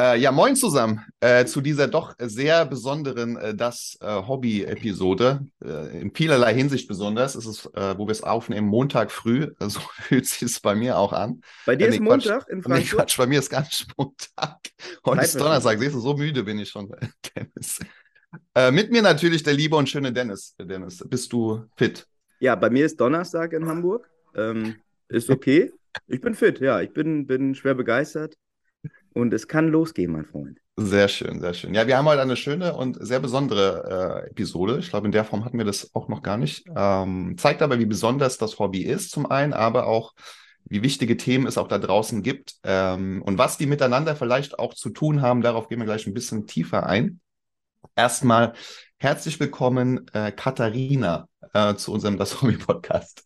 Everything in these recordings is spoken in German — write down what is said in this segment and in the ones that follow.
Äh, ja, moin zusammen äh, zu dieser doch sehr besonderen äh, Das äh, Hobby-Episode. Äh, in vielerlei Hinsicht besonders. Es ist, äh, wo wir es aufnehmen, Montag früh. So fühlt sich es bei mir auch an. Bei dir nee, ist Montag in Nee, Frankfurt? Quatsch, bei mir ist gar nicht Montag. Heute ist Donnerstag. Siehst du, so müde bin ich schon, Dennis. Mit mir natürlich der liebe und schöne Dennis. Dennis, bist du fit? Ja, bei mir ist Donnerstag in Hamburg. Ähm, ist okay. Ich bin fit, ja. Ich bin, bin schwer begeistert. Und es kann losgehen, mein Freund. Sehr schön, sehr schön. Ja, wir haben heute eine schöne und sehr besondere äh, Episode. Ich glaube, in der Form hatten wir das auch noch gar nicht. Ähm, zeigt aber, wie besonders das Hobby ist, zum einen, aber auch, wie wichtige Themen es auch da draußen gibt ähm, und was die miteinander vielleicht auch zu tun haben. Darauf gehen wir gleich ein bisschen tiefer ein. Erstmal herzlich willkommen, äh, Katharina, äh, zu unserem Das Hobby Podcast.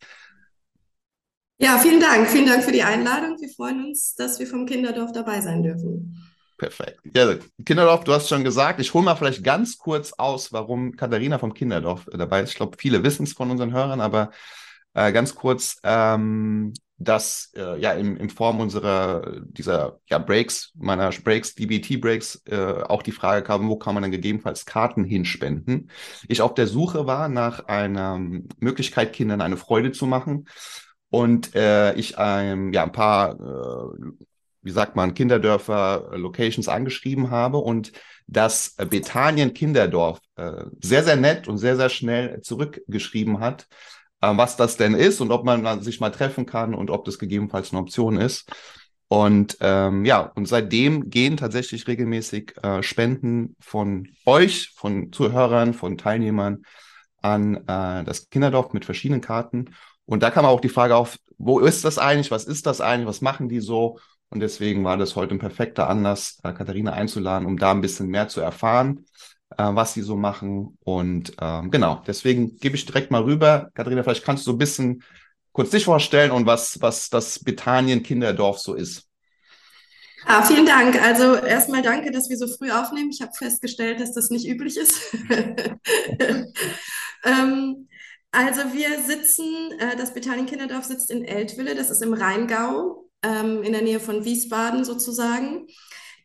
Ja, vielen Dank. Vielen Dank für die Einladung. Wir freuen uns, dass wir vom Kinderdorf dabei sein dürfen. Perfekt. Ja, Kinderdorf, du hast schon gesagt, ich hole mal vielleicht ganz kurz aus, warum Katharina vom Kinderdorf dabei ist. Ich glaube, viele wissen es von unseren Hörern, aber äh, ganz kurz, ähm, dass äh, ja in, in Form unserer dieser ja, Breaks, meiner Breaks, DBT-Breaks, äh, auch die Frage kam, wo kann man dann gegebenenfalls Karten hinspenden? Ich auf der Suche war nach einer Möglichkeit, Kindern eine Freude zu machen. Und äh, ich ähm, ja, ein paar äh, wie sagt man, Kinderdörfer, äh, Locations angeschrieben habe und das äh, Bethanien Kinderdorf äh, sehr, sehr nett und sehr, sehr schnell zurückgeschrieben hat, äh, was das denn ist und ob man sich mal treffen kann und ob das gegebenenfalls eine Option ist. Und ähm, ja, und seitdem gehen tatsächlich regelmäßig äh, Spenden von euch, von Zuhörern, von Teilnehmern an äh, das Kinderdorf mit verschiedenen Karten. Und da kam auch die Frage auf, wo ist das eigentlich? Was ist das eigentlich? Was machen die so? Und deswegen war das heute ein perfekter Anlass, äh, Katharina einzuladen, um da ein bisschen mehr zu erfahren, äh, was sie so machen. Und ähm, genau, deswegen gebe ich direkt mal rüber. Katharina, vielleicht kannst du so ein bisschen kurz dich vorstellen und was, was das Bethanien Kinderdorf so ist. Ah, vielen Dank. Also erstmal danke, dass wir so früh aufnehmen. Ich habe festgestellt, dass das nicht üblich ist. ähm, also wir sitzen, äh, das Bethanien Kinderdorf sitzt in Eltville, das ist im Rheingau, ähm, in der Nähe von Wiesbaden sozusagen.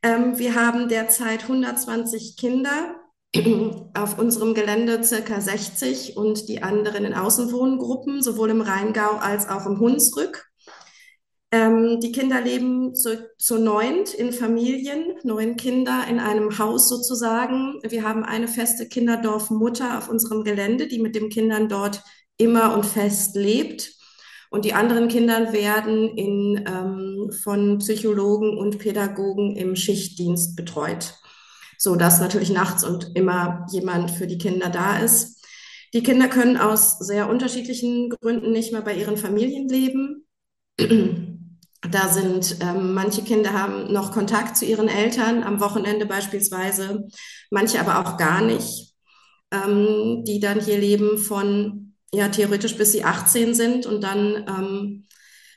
Ähm, wir haben derzeit 120 Kinder, auf unserem Gelände circa 60 und die anderen in Außenwohngruppen, sowohl im Rheingau als auch im Hunsrück. Ähm, die Kinder leben zu, zu neunt in Familien, neun Kinder in einem Haus sozusagen. Wir haben eine feste Kinderdorfmutter auf unserem Gelände, die mit den Kindern dort immer und fest lebt. Und die anderen Kinder werden in, ähm, von Psychologen und Pädagogen im Schichtdienst betreut, so dass natürlich nachts und immer jemand für die Kinder da ist. Die Kinder können aus sehr unterschiedlichen Gründen nicht mehr bei ihren Familien leben. Da sind ähm, manche Kinder haben noch Kontakt zu ihren Eltern am Wochenende beispielsweise, manche aber auch gar nicht, ähm, die dann hier leben von ja theoretisch bis sie 18 sind und dann ähm,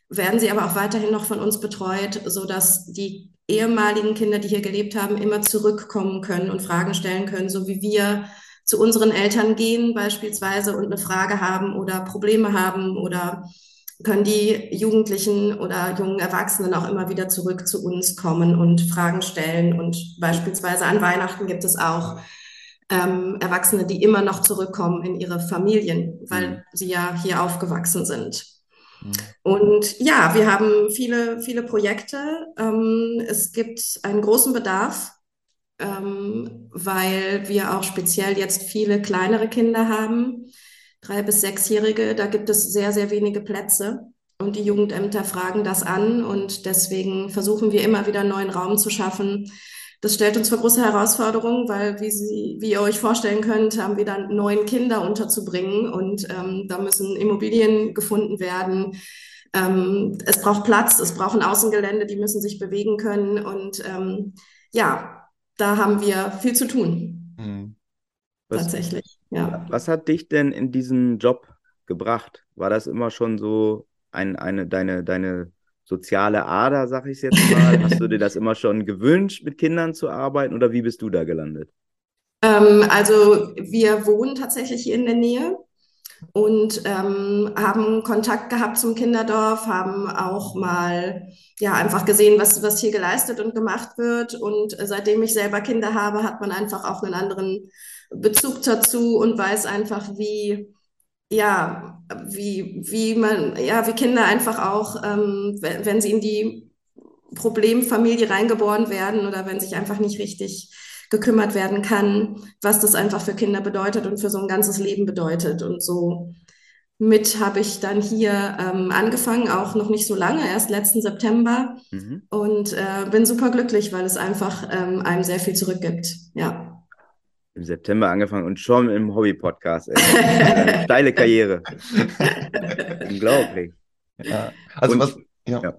werden sie aber auch weiterhin noch von uns betreut, so dass die ehemaligen Kinder, die hier gelebt haben, immer zurückkommen können und Fragen stellen können, so wie wir zu unseren Eltern gehen beispielsweise und eine Frage haben oder Probleme haben oder können die Jugendlichen oder jungen Erwachsenen auch immer wieder zurück zu uns kommen und Fragen stellen. Und beispielsweise an Weihnachten gibt es auch ähm, Erwachsene, die immer noch zurückkommen in ihre Familien, weil Mhm. sie ja hier aufgewachsen sind. Mhm. Und ja, wir haben viele, viele Projekte. Ähm, es gibt einen großen Bedarf, ähm, weil wir auch speziell jetzt viele kleinere Kinder haben, drei bis sechsjährige. Da gibt es sehr, sehr wenige Plätze. Und die Jugendämter fragen das an. Und deswegen versuchen wir immer wieder neuen Raum zu schaffen. Das stellt uns vor große Herausforderungen, weil, wie Sie, wie ihr euch vorstellen könnt, haben wir dann neun Kinder unterzubringen und ähm, da müssen Immobilien gefunden werden. Ähm, es braucht Platz, es braucht ein Außengelände, die müssen sich bewegen können und ähm, ja, da haben wir viel zu tun, Mhm. Was, tatsächlich. Ja. was hat dich denn in diesen Job gebracht? War das immer schon so ein, eine, deine, deine soziale Ader, sag ich jetzt mal? Hast du dir das immer schon gewünscht, mit Kindern zu arbeiten oder wie bist du da gelandet? Ähm, also wir wohnen tatsächlich hier in der Nähe und ähm, haben Kontakt gehabt zum Kinderdorf, haben auch mal ja einfach gesehen, was, was hier geleistet und gemacht wird. Und seitdem ich selber Kinder habe, hat man einfach auch einen anderen Bezug dazu und weiß einfach, wie ja, wie, wie man, ja, wie Kinder einfach auch, ähm, wenn, wenn sie in die Problemfamilie reingeboren werden oder wenn sich einfach nicht richtig gekümmert werden kann, was das einfach für Kinder bedeutet und für so ein ganzes Leben bedeutet. Und so mit habe ich dann hier ähm, angefangen, auch noch nicht so lange, erst letzten September. Mhm. Und äh, bin super glücklich, weil es einfach ähm, einem sehr viel zurückgibt. Ja. Im September angefangen und schon im Hobby-Podcast. Steile Karriere. Unglaublich. Ja. Also und, was, ja, ja.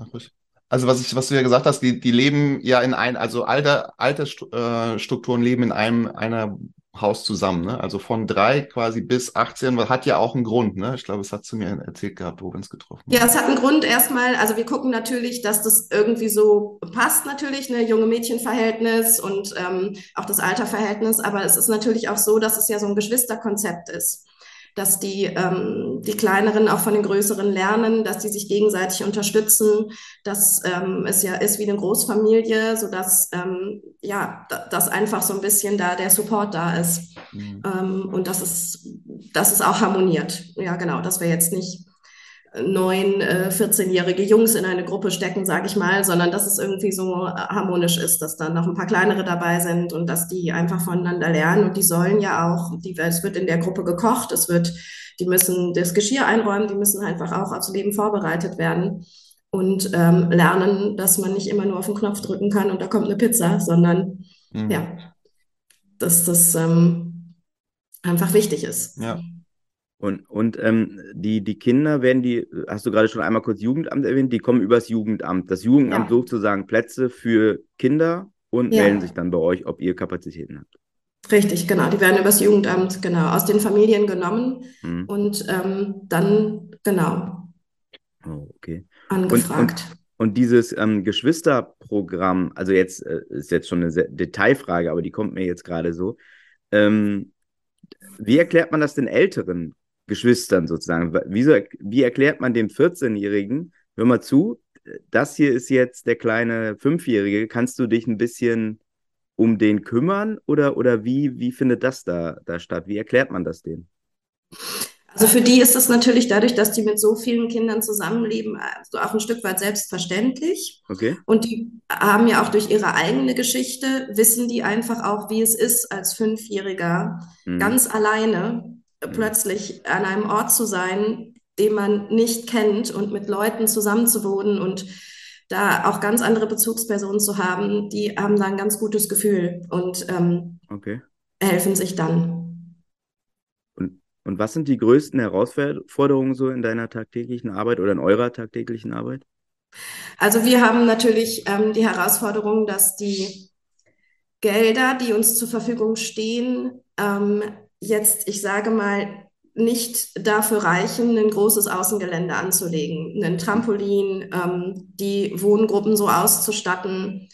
Also was ich, was du ja gesagt hast, die, die leben ja in ein, also alte, alte äh, Strukturen leben in einem einer Haus zusammen, ne? Also von drei quasi bis 18, hat ja auch einen Grund, ne? Ich glaube, es hat zu mir erzählt gehabt, wo wir uns getroffen haben. Ja, es hat einen Grund erstmal, also wir gucken natürlich, dass das irgendwie so passt natürlich, ne, junge Mädchenverhältnis und ähm, auch das Alterverhältnis, aber es ist natürlich auch so, dass es ja so ein Geschwisterkonzept ist dass die, ähm, die Kleineren auch von den Größeren lernen, dass die sich gegenseitig unterstützen, dass ähm, es ja ist wie eine Großfamilie, sodass ähm, ja, dass einfach so ein bisschen da der Support da ist mhm. ähm, und dass es, dass es auch harmoniert. Ja, genau, dass wir jetzt nicht neun äh, 14-jährige Jungs in eine Gruppe stecken, sage ich mal, sondern dass es irgendwie so harmonisch ist, dass dann noch ein paar kleinere dabei sind und dass die einfach voneinander lernen und die sollen ja auch, die, es wird in der Gruppe gekocht, es wird, die müssen das Geschirr einräumen, die müssen einfach auch aufs Leben vorbereitet werden und ähm, lernen, dass man nicht immer nur auf den Knopf drücken kann und da kommt eine Pizza, sondern mhm. ja, dass das ähm, einfach wichtig ist. Ja. Und, und ähm, die, die Kinder werden die, hast du gerade schon einmal kurz Jugendamt erwähnt, die kommen übers Jugendamt. Das Jugendamt ja. sucht sozusagen Plätze für Kinder und ja. melden sich dann bei euch, ob ihr Kapazitäten habt. Richtig, genau. Die werden übers Jugendamt, genau, aus den Familien genommen mhm. und ähm, dann, genau, oh, okay. angefragt. Und, und, und dieses ähm, Geschwisterprogramm, also jetzt äh, ist jetzt schon eine Detailfrage, aber die kommt mir jetzt gerade so. Ähm, wie erklärt man das den Älteren? Geschwistern sozusagen. Wieso, wie erklärt man dem 14-Jährigen, hör mal zu, das hier ist jetzt der kleine Fünfjährige, kannst du dich ein bisschen um den kümmern oder, oder wie, wie findet das da, da statt? Wie erklärt man das denen? Also für die ist es natürlich dadurch, dass die mit so vielen Kindern zusammenleben, also auch ein Stück weit selbstverständlich. Okay. Und die haben ja auch durch ihre eigene Geschichte, wissen die einfach auch, wie es ist, als Fünfjähriger mhm. ganz alleine plötzlich an einem Ort zu sein, den man nicht kennt und mit Leuten zusammenzuwohnen und da auch ganz andere Bezugspersonen zu haben, die haben da ein ganz gutes Gefühl und ähm, okay. helfen sich dann. Und, und was sind die größten Herausforderungen so in deiner tagtäglichen Arbeit oder in eurer tagtäglichen Arbeit? Also wir haben natürlich ähm, die Herausforderung, dass die Gelder, die uns zur Verfügung stehen, ähm, jetzt, ich sage mal, nicht dafür reichen, ein großes Außengelände anzulegen, ein Trampolin, ähm, die Wohngruppen so auszustatten,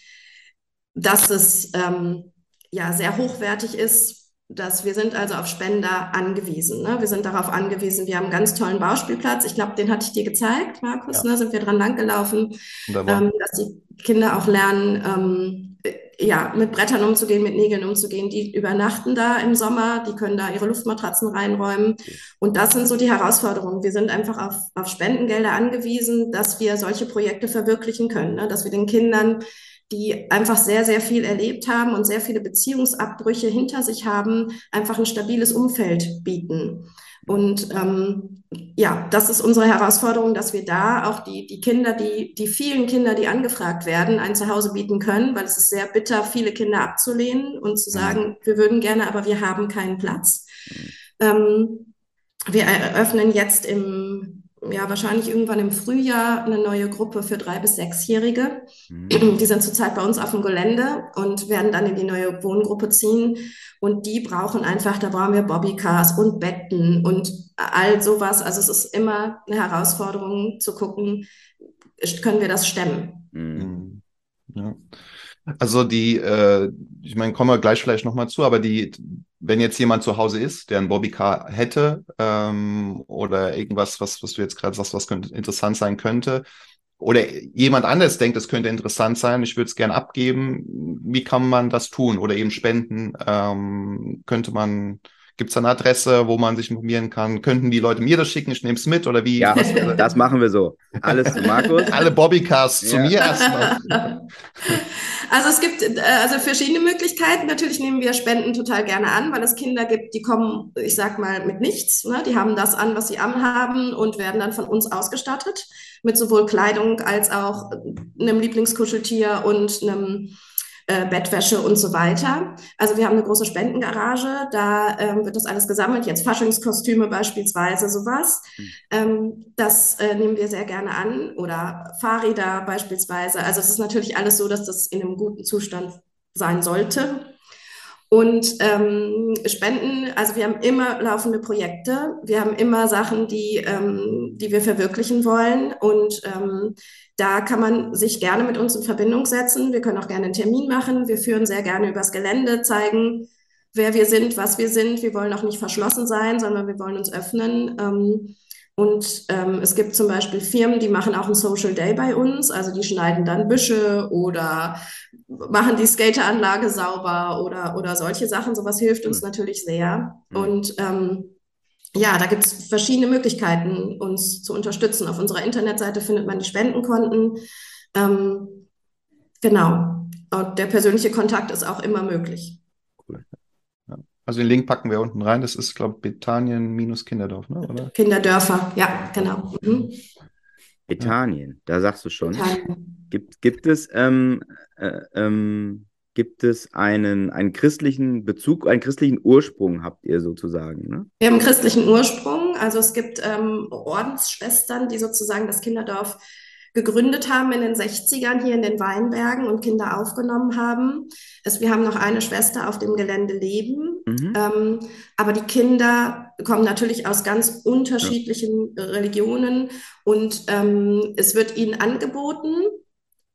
dass es ähm, ja sehr hochwertig ist. Dass wir sind also auf Spender angewiesen. Ne? Wir sind darauf angewiesen. Wir haben einen ganz tollen Bauspielplatz. Ich glaube, den hatte ich dir gezeigt, Markus. Ja. Ne? Sind wir dran langgelaufen, ähm, dass die Kinder auch lernen, ähm, ja, mit Brettern umzugehen, mit Nägeln umzugehen. Die übernachten da im Sommer, die können da ihre Luftmatratzen reinräumen. Und das sind so die Herausforderungen. Wir sind einfach auf, auf Spendengelder angewiesen, dass wir solche Projekte verwirklichen können, ne? dass wir den Kindern die einfach sehr, sehr viel erlebt haben und sehr viele Beziehungsabbrüche hinter sich haben, einfach ein stabiles Umfeld bieten. Und ähm, ja, das ist unsere Herausforderung, dass wir da auch die, die Kinder, die, die vielen Kinder, die angefragt werden, ein Zuhause bieten können, weil es ist sehr bitter, viele Kinder abzulehnen und zu sagen, wir würden gerne, aber wir haben keinen Platz. Ähm, wir eröffnen jetzt im ja, wahrscheinlich irgendwann im Frühjahr eine neue Gruppe für drei bis sechsjährige. Mhm. Die sind zurzeit bei uns auf dem Gelände und werden dann in die neue Wohngruppe ziehen. Und die brauchen einfach, da brauchen wir Bobbycars und Betten und all sowas. Also es ist immer eine Herausforderung zu gucken, können wir das stemmen? Mhm. Ja. Also die, äh, ich meine, kommen wir gleich vielleicht nochmal zu, aber die, wenn jetzt jemand zu Hause ist, der ein Bobbycar hätte ähm, oder irgendwas, was, was du jetzt gerade sagst, was könnte interessant sein könnte, oder jemand anderes denkt, es könnte interessant sein, ich würde es gern abgeben, wie kann man das tun oder eben spenden? Ähm, könnte man Gibt es eine Adresse, wo man sich informieren kann? Könnten die Leute mir das schicken? Ich nehme es mit oder wie? Ja, das machen wir so. Alles zu Markus. Alle Bobbycasts ja. zu mir erstmal. Also es gibt äh, also verschiedene Möglichkeiten. Natürlich nehmen wir Spenden total gerne an, weil es Kinder gibt, die kommen, ich sag mal, mit nichts. Ne? Die haben das an, was sie anhaben und werden dann von uns ausgestattet mit sowohl Kleidung als auch einem Lieblingskuscheltier und einem äh, Bettwäsche und so weiter. Also wir haben eine große Spendengarage, da ähm, wird das alles gesammelt, jetzt Faschingskostüme beispielsweise, sowas. Mhm. Ähm, das äh, nehmen wir sehr gerne an oder Fahrräder beispielsweise. Also es ist natürlich alles so, dass das in einem guten Zustand sein sollte. Und ähm, Spenden, also wir haben immer laufende Projekte, wir haben immer Sachen, die, ähm, die wir verwirklichen wollen. Und ähm, da kann man sich gerne mit uns in Verbindung setzen. Wir können auch gerne einen Termin machen. Wir führen sehr gerne übers Gelände, zeigen, wer wir sind, was wir sind. Wir wollen auch nicht verschlossen sein, sondern wir wollen uns öffnen. Ähm, und ähm, es gibt zum Beispiel Firmen, die machen auch einen Social Day bei uns. Also die schneiden dann Büsche oder machen die Skateranlage sauber oder, oder solche Sachen. Sowas hilft uns natürlich sehr. Mhm. Und ähm, ja, da gibt es verschiedene Möglichkeiten, uns zu unterstützen. Auf unserer Internetseite findet man die Spendenkonten. Ähm, genau. Und der persönliche Kontakt ist auch immer möglich. Cool. Also den Link packen wir unten rein. Das ist, glaube ich, Bethanien-Kinderdorf, ne? Oder? Kinderdörfer, ja, genau. Mhm. Bethanien, da sagst du schon. Gibt, gibt es, ähm, äh, ähm, gibt es einen, einen christlichen Bezug, einen christlichen Ursprung habt ihr sozusagen? Ne? Wir haben einen christlichen Ursprung. Also es gibt ähm, Ordensschwestern, die sozusagen das Kinderdorf gegründet haben in den 60ern hier in den Weinbergen und Kinder aufgenommen haben. Es, wir haben noch eine Schwester auf dem Gelände leben, mhm. ähm, aber die Kinder kommen natürlich aus ganz unterschiedlichen ja. Religionen und ähm, es wird ihnen angeboten,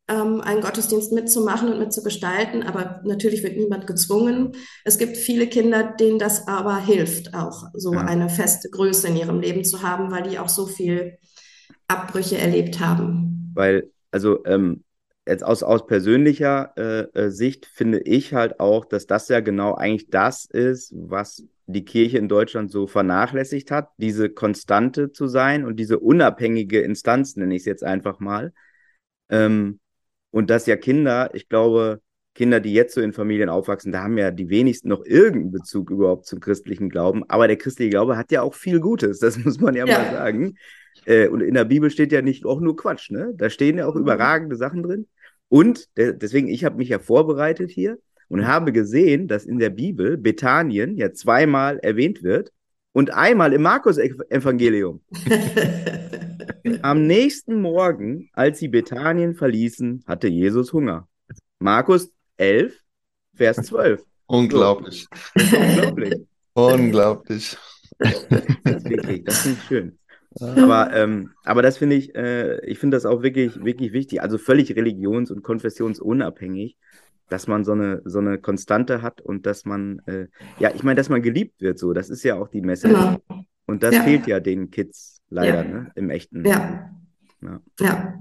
ähm, einen Gottesdienst mitzumachen und mitzugestalten, aber natürlich wird niemand gezwungen. Es gibt viele Kinder, denen das aber hilft, auch so ja. eine feste Größe in ihrem Leben zu haben, weil die auch so viel Abbrüche erlebt haben? Weil, also ähm, jetzt aus, aus persönlicher äh, äh, Sicht finde ich halt auch, dass das ja genau eigentlich das ist, was die Kirche in Deutschland so vernachlässigt hat, diese Konstante zu sein und diese unabhängige Instanz, nenne ich es jetzt einfach mal. Ähm, und dass ja Kinder, ich glaube, Kinder, die jetzt so in Familien aufwachsen, da haben ja die wenigsten noch irgendeinen Bezug überhaupt zum christlichen Glauben. Aber der christliche Glaube hat ja auch viel Gutes, das muss man ja, ja. mal sagen. Äh, und in der Bibel steht ja nicht auch nur Quatsch, ne? Da stehen ja auch mhm. überragende Sachen drin. Und de deswegen, ich habe mich ja vorbereitet hier und habe gesehen, dass in der Bibel Bethanien ja zweimal erwähnt wird und einmal im Markus-Evangelium. Am nächsten Morgen, als sie Bethanien verließen, hatte Jesus Hunger. Markus 11, Vers 12. Unglaublich. Unglaublich. Unglaublich. Das ist wirklich, das finde ich schön. Aber, ähm, aber das finde ich, äh, ich finde das auch wirklich, wirklich wichtig. Also völlig religions- und konfessionsunabhängig, dass man so eine, so eine Konstante hat und dass man, äh, ja, ich meine, dass man geliebt wird so. Das ist ja auch die Message. Genau. Und das ja. fehlt ja den Kids leider, ja. ne, im echten. Ja. ja. ja.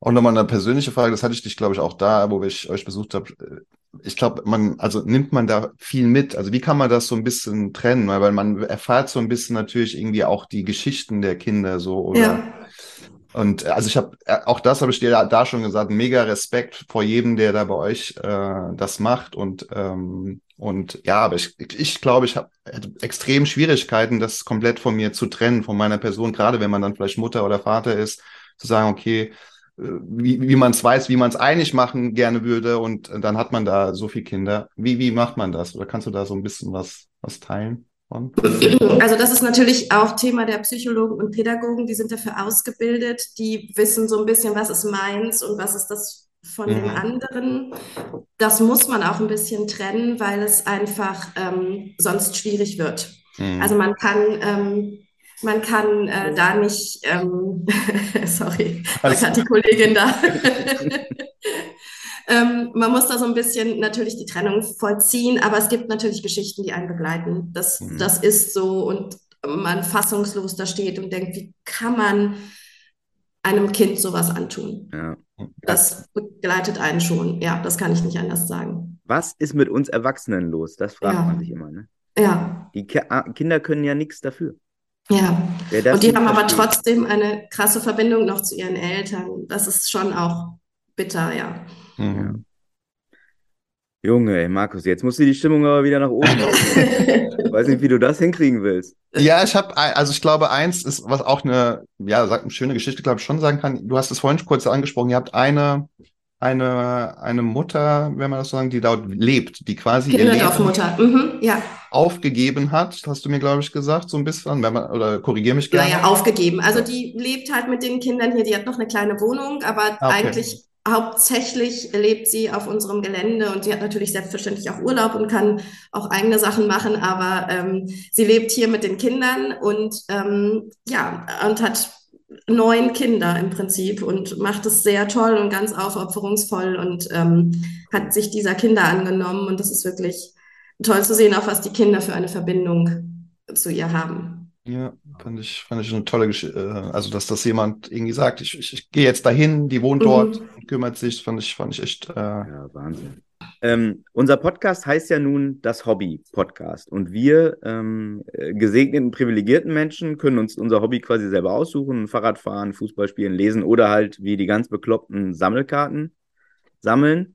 Auch nochmal eine persönliche Frage, das hatte ich dich, glaube ich, auch da, wo ich euch besucht habe. Ich glaube, man, also nimmt man da viel mit. Also wie kann man das so ein bisschen trennen? Weil man erfahrt so ein bisschen natürlich irgendwie auch die Geschichten der Kinder so oder. Und also ich habe äh, auch das habe ich dir da schon gesagt, mega Respekt vor jedem, der da bei euch äh, das macht und ähm, und ja, aber ich, ich glaube, ich habe extrem Schwierigkeiten, das komplett von mir zu trennen, von meiner Person, gerade wenn man dann vielleicht Mutter oder Vater ist, zu sagen, okay, wie, wie man es weiß, wie man es einig machen gerne würde und dann hat man da so viele Kinder. Wie, wie macht man das? Oder kannst du da so ein bisschen was, was teilen? Also das ist natürlich auch Thema der Psychologen und Pädagogen, die sind dafür ausgebildet, die wissen so ein bisschen, was ist meins und was ist das von mhm. dem anderen. Das muss man auch ein bisschen trennen, weil es einfach ähm, sonst schwierig wird. Mhm. Also man kann ähm, man kann äh, da nicht, ähm, sorry, da hat die Kollegin da. ähm, man muss da so ein bisschen natürlich die Trennung vollziehen, aber es gibt natürlich Geschichten, die einen begleiten. Das, mhm. das ist so und man fassungslos da steht und denkt, wie kann man einem Kind sowas antun? Ja. Das begleitet einen schon. Ja, das kann ich nicht anders sagen. Was ist mit uns Erwachsenen los? Das fragt ja. man sich immer. Ne? Ja. Die Ki ah, Kinder können ja nichts dafür. Ja, und die haben aber trotzdem eine krasse Verbindung noch zu ihren Eltern. Das ist schon auch bitter, ja. Mhm. Junge, ey, Markus, jetzt musst du die Stimmung aber wieder nach oben machen. Weiß nicht, wie du das hinkriegen willst. Ja, ich habe, also ich glaube, eins ist, was auch eine, ja, eine schöne Geschichte, glaube ich, schon sagen kann. Du hast es vorhin kurz angesprochen. Ihr habt eine, eine, eine Mutter, wenn man das so sagen, die dort lebt, die quasi Kinderdorfmutter, mhm, ja. aufgegeben hat, hast du mir, glaube ich, gesagt, so ein bisschen, wenn man, oder korrigiere mich gerne. Ja, ja, aufgegeben. Also die lebt halt mit den Kindern hier, die hat noch eine kleine Wohnung, aber ah, okay. eigentlich hauptsächlich lebt sie auf unserem Gelände und sie hat natürlich selbstverständlich auch Urlaub und kann auch eigene Sachen machen, aber ähm, sie lebt hier mit den Kindern und ähm, ja, und hat neun Kinder im Prinzip und macht es sehr toll und ganz aufopferungsvoll und ähm, hat sich dieser Kinder angenommen. Und das ist wirklich toll zu sehen, auch was die Kinder für eine Verbindung zu ihr haben. Ja, fand ich, fand ich eine tolle Geschichte. Äh, also, dass das jemand irgendwie sagt, ich, ich, ich gehe jetzt dahin, die wohnt dort, mhm. kümmert sich, fand ich, fand ich echt. Äh, ja, Wahnsinn. Ähm, unser Podcast heißt ja nun das Hobby-Podcast. Und wir ähm, äh, gesegneten, privilegierten Menschen können uns unser Hobby quasi selber aussuchen: Fahrrad fahren, Fußball spielen, lesen oder halt wie die ganz bekloppten Sammelkarten sammeln.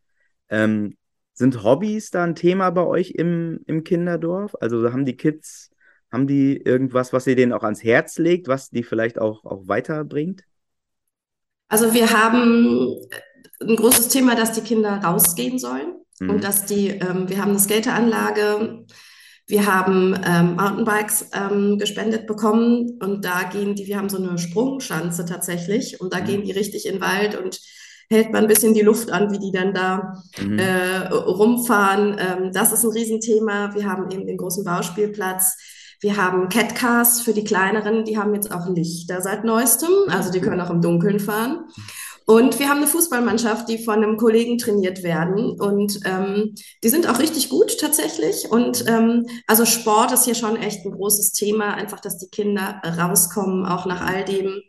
Ähm, sind Hobbys da ein Thema bei euch im, im Kinderdorf? Also haben die Kids, haben die irgendwas, was ihr denen auch ans Herz legt, was die vielleicht auch, auch weiterbringt? Also wir haben ein großes Thema, dass die Kinder rausgehen sollen. Mhm. Und dass die, ähm, wir haben eine Skateranlage, wir haben ähm, Mountainbikes ähm, gespendet bekommen und da gehen die, wir haben so eine Sprungschanze tatsächlich und da mhm. gehen die richtig in den Wald und hält man ein bisschen die Luft an, wie die dann da mhm. äh, rumfahren. Ähm, das ist ein Riesenthema. Wir haben eben den großen Bauspielplatz. Wir haben Catcars für die kleineren, die haben jetzt auch Lichter seit neuestem, also die können auch im Dunkeln fahren. Und wir haben eine Fußballmannschaft, die von einem Kollegen trainiert werden. Und ähm, die sind auch richtig gut tatsächlich. Und ähm, also Sport ist hier schon echt ein großes Thema, einfach, dass die Kinder rauskommen, auch nach all dem.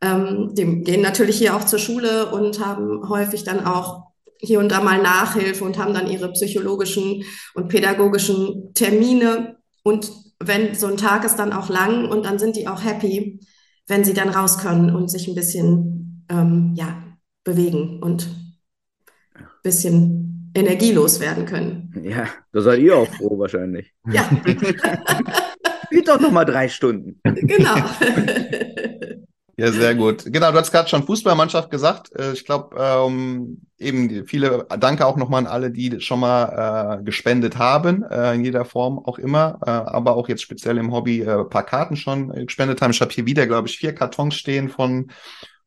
Ähm, die gehen natürlich hier auch zur Schule und haben häufig dann auch hier und da mal Nachhilfe und haben dann ihre psychologischen und pädagogischen Termine. Und wenn so ein Tag ist dann auch lang und dann sind die auch happy, wenn sie dann raus können und sich ein bisschen ähm, ja, bewegen und ein bisschen energielos werden können. Ja, da seid ihr auch froh wahrscheinlich. Ja. Spielt doch noch mal drei Stunden. Genau. Ja, sehr gut. Genau, du hast gerade schon Fußballmannschaft gesagt. Äh, ich glaube, ähm, eben viele, danke auch nochmal an alle, die schon mal äh, gespendet haben, äh, in jeder Form auch immer, äh, aber auch jetzt speziell im Hobby äh, paar Karten schon gespendet haben. Ich habe hier wieder, glaube ich, vier Kartons stehen von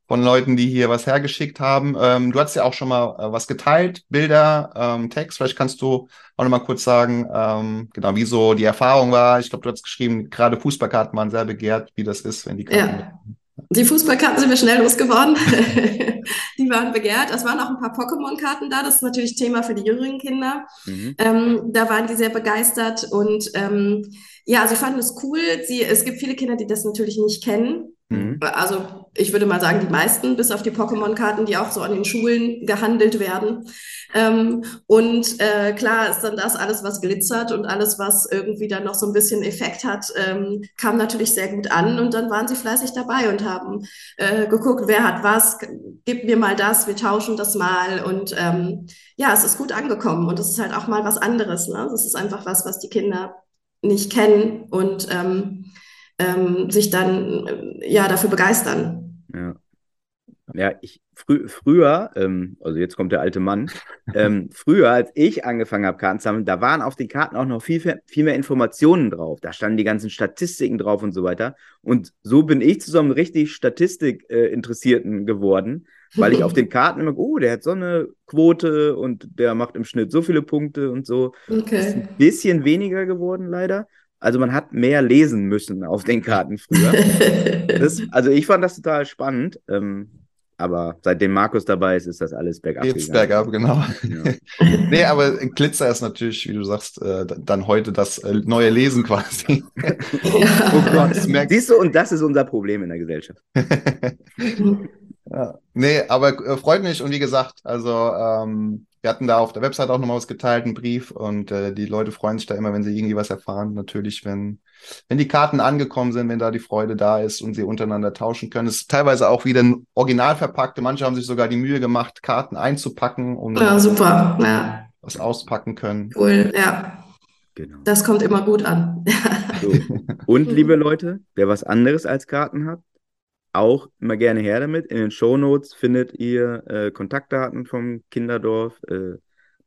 von Leuten, die hier was hergeschickt haben. Ähm, du hast ja auch schon mal äh, was geteilt, Bilder, ähm, Text. Vielleicht kannst du auch noch mal kurz sagen, ähm, genau, wie so die Erfahrung war. Ich glaube, du hast geschrieben, gerade Fußballkarten waren sehr begehrt, wie das ist, wenn die Karten. Ja. Die Fußballkarten sind wir schnell losgeworden. die waren begehrt. Es waren auch ein paar Pokémon-Karten da. Das ist natürlich Thema für die jüngeren Kinder. Mhm. Ähm, da waren die sehr begeistert und ähm, ja, sie fanden es cool. Sie, es gibt viele Kinder, die das natürlich nicht kennen. Mhm. Also ich würde mal sagen, die meisten, bis auf die Pokémon-Karten, die auch so an den Schulen gehandelt werden. Ähm, und äh, klar ist dann das alles, was glitzert und alles, was irgendwie dann noch so ein bisschen Effekt hat, ähm, kam natürlich sehr gut an. Und dann waren sie fleißig dabei und haben äh, geguckt, wer hat was, gib mir mal das, wir tauschen das mal. Und ähm, ja, es ist gut angekommen und es ist halt auch mal was anderes. Ne? Das ist einfach was, was die Kinder nicht kennen und ähm, ähm, sich dann äh, ja dafür begeistern. Ja. Ja, ich frü früher, ähm, also jetzt kommt der alte Mann, ähm, früher, als ich angefangen habe, Karten zu sammeln, da waren auf den Karten auch noch viel, viel mehr Informationen drauf. Da standen die ganzen Statistiken drauf und so weiter. Und so bin ich zu so einem richtig Statistik-Interessierten äh, geworden, weil ich auf den Karten immer, oh, der hat so eine Quote und der macht im Schnitt so viele Punkte und so. Okay. Ist ein bisschen weniger geworden, leider. Also man hat mehr lesen müssen auf den Karten früher. das, also ich fand das total spannend. Ähm, aber seitdem Markus dabei ist, ist das alles bergab. Jetzt bergab, genau. Ja. nee, aber Glitzer ist natürlich, wie du sagst, äh, dann heute das äh, neue Lesen quasi. ja. Oh Gott, siehst du, und das ist unser Problem in der Gesellschaft. ja. Nee, aber äh, freut mich und wie gesagt, also ähm, wir hatten da auf der Website auch nochmal was geteilt, einen Brief und äh, die Leute freuen sich da immer, wenn sie irgendwie was erfahren. Natürlich, wenn, wenn die Karten angekommen sind, wenn da die Freude da ist und sie untereinander tauschen können. Es ist teilweise auch wieder ein original verpackte. Manche haben sich sogar die Mühe gemacht, Karten einzupacken, um ja, super. Ja. was auspacken können. Cool, ja. Genau. Das kommt immer gut an. so. Und liebe Leute, wer was anderes als Karten hat, auch immer gerne her damit. In den Show Notes findet ihr äh, Kontaktdaten vom Kinderdorf. Äh,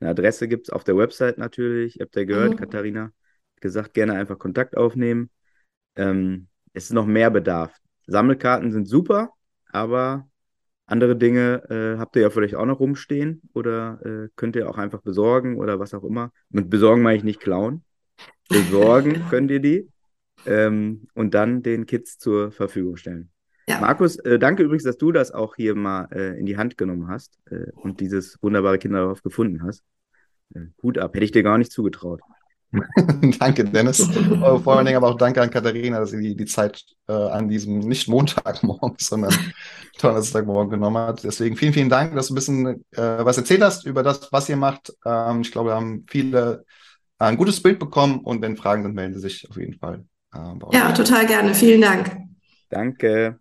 eine Adresse gibt es auf der Website natürlich. Ihr habt ja gehört, mhm. Katharina gesagt, gerne einfach Kontakt aufnehmen. Ähm, es ist noch mehr Bedarf. Sammelkarten sind super, aber andere Dinge äh, habt ihr ja vielleicht auch noch rumstehen oder äh, könnt ihr auch einfach besorgen oder was auch immer. Mit besorgen meine ich nicht klauen. Besorgen könnt ihr die ähm, und dann den Kids zur Verfügung stellen. Ja. Markus, äh, danke übrigens, dass du das auch hier mal äh, in die Hand genommen hast äh, und dieses wunderbare Kinderdorf gefunden hast. Hut ab, hätte ich dir gar nicht zugetraut. danke, Dennis. Vor allen Dingen aber auch danke an Katharina, dass sie die, die Zeit äh, an diesem nicht Montagmorgen, sondern Donnerstagmorgen genommen hat. Deswegen vielen, vielen Dank, dass du ein bisschen was erzählt hast über das, was ihr macht. Ähm, ich glaube, wir haben viele ein gutes Bild bekommen und wenn Fragen sind, melden Sie sich auf jeden Fall. ja, total gerne. Vielen Dank. Danke.